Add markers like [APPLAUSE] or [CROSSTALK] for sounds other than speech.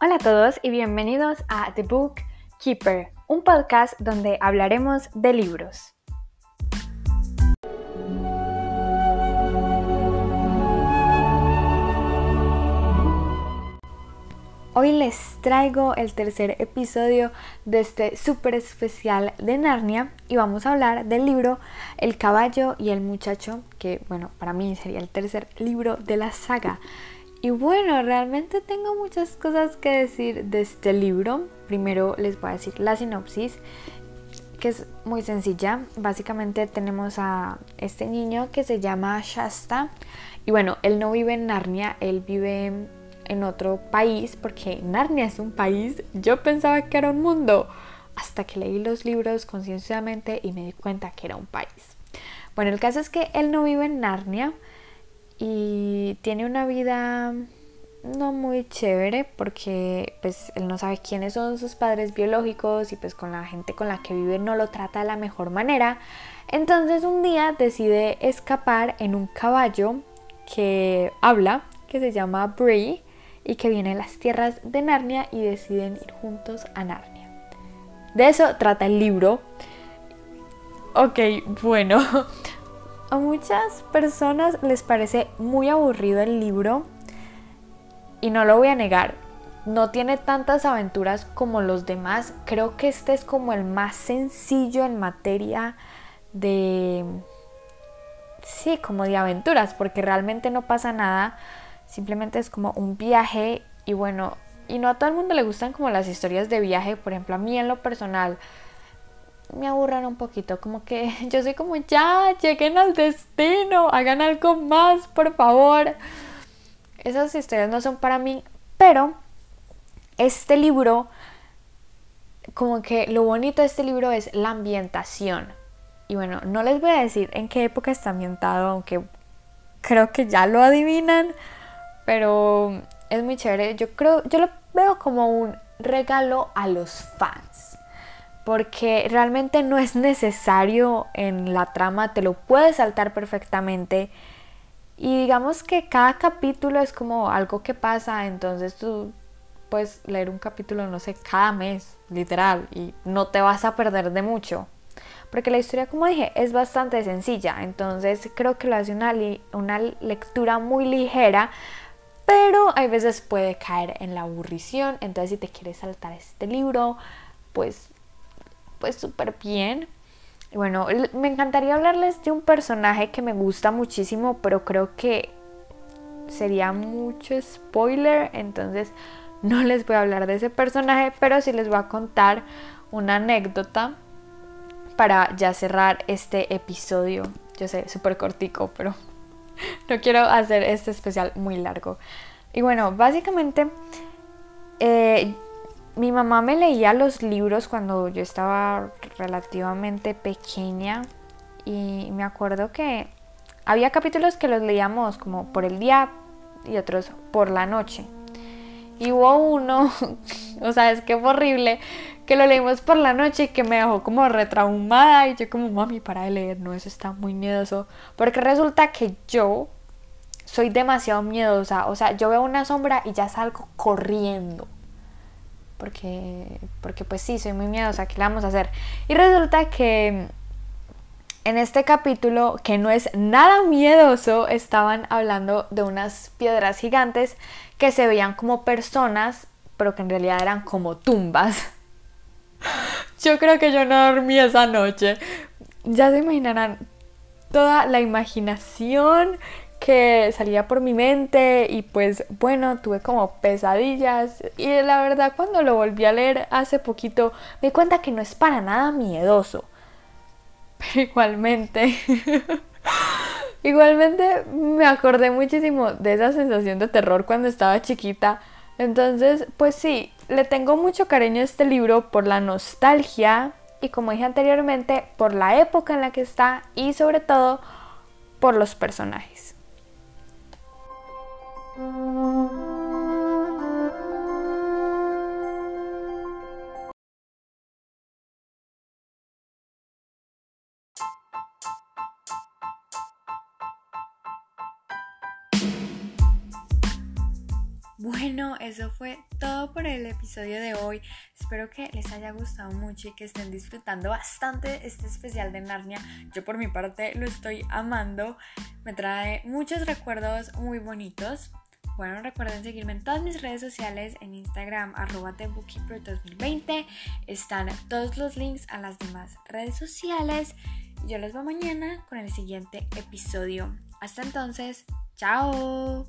Hola a todos y bienvenidos a The Book Keeper, un podcast donde hablaremos de libros. Hoy les traigo el tercer episodio de este súper especial de Narnia y vamos a hablar del libro El caballo y el muchacho, que bueno, para mí sería el tercer libro de la saga. Y bueno, realmente tengo muchas cosas que decir de este libro. Primero les voy a decir la sinopsis, que es muy sencilla. Básicamente tenemos a este niño que se llama Shasta. Y bueno, él no vive en Narnia, él vive en otro país, porque Narnia es un país. Yo pensaba que era un mundo, hasta que leí los libros concienciamente y me di cuenta que era un país. Bueno, el caso es que él no vive en Narnia y tiene una vida no muy chévere porque pues él no sabe quiénes son sus padres biológicos y pues con la gente con la que vive no lo trata de la mejor manera. Entonces un día decide escapar en un caballo que habla, que se llama Bree y que viene a las tierras de Narnia y deciden ir juntos a Narnia. De eso trata el libro. Ok, bueno, [LAUGHS] a muchas personas les parece muy aburrido el libro y no lo voy a negar. No tiene tantas aventuras como los demás. Creo que este es como el más sencillo en materia de... Sí, como de aventuras, porque realmente no pasa nada. Simplemente es como un viaje y bueno, y no a todo el mundo le gustan como las historias de viaje. Por ejemplo, a mí en lo personal me aburran un poquito, como que [LAUGHS] yo soy como ya, lleguen al destino, hagan algo más, por favor. Esas historias no son para mí, pero este libro, como que lo bonito de este libro es la ambientación. Y bueno, no les voy a decir en qué época está ambientado, aunque creo que ya lo adivinan, pero es muy chévere. Yo creo, yo lo veo como un regalo a los fans porque realmente no es necesario en la trama, te lo puedes saltar perfectamente. Y digamos que cada capítulo es como algo que pasa, entonces tú puedes leer un capítulo, no sé, cada mes, literal, y no te vas a perder de mucho. Porque la historia, como dije, es bastante sencilla, entonces creo que lo hace una, una lectura muy ligera, pero hay veces puede caer en la aburrición, entonces si te quieres saltar este libro, pues pues súper bien. Bueno, me encantaría hablarles de un personaje que me gusta muchísimo, pero creo que sería mucho spoiler, entonces no [LAUGHS] les voy a hablar de ese personaje, pero sí les voy a contar una anécdota para ya cerrar este episodio. Yo sé, súper cortico, pero [LAUGHS] no quiero hacer este especial muy largo. Y bueno, básicamente eh, mi mamá me leía los libros cuando yo estaba relativamente pequeña y me acuerdo que había capítulos que los leíamos como por el día y otros por la noche. Y hubo uno, [LAUGHS] o sea, es que horrible, que lo leímos por la noche y que me dejó como retraumada y yo como, mami, para de leer, no, eso está muy miedoso. Porque resulta que yo soy demasiado miedosa, o sea, yo veo una sombra y ya salgo corriendo porque, porque pues sí, soy muy miedosa, ¿qué le vamos a hacer? Y resulta que en este capítulo, que no es nada miedoso, estaban hablando de unas piedras gigantes que se veían como personas, pero que en realidad eran como tumbas. [LAUGHS] Yo creo que yo no dormí esa noche. Ya se imaginarán toda la imaginación que salía por mi mente y pues bueno, tuve como pesadillas y la verdad cuando lo volví a leer hace poquito me di cuenta que no es para nada miedoso. Pero [LAUGHS] igualmente, [LAUGHS] igualmente me acordé muchísimo de esa sensación de terror cuando estaba chiquita. Entonces, pues sí, le tengo mucho cariño a este libro por la nostalgia y como dije anteriormente, por la época en la que está y sobre todo por los personajes. Bueno, eso fue todo por el episodio de hoy. Espero que les haya gustado mucho y que estén disfrutando bastante este especial de Narnia. Yo por mi parte lo estoy amando. Me trae muchos recuerdos muy bonitos. Bueno, recuerden seguirme en todas mis redes sociales, en Instagram, arroba 2020 Están todos los links a las demás redes sociales. Yo los veo mañana con el siguiente episodio. Hasta entonces, chao.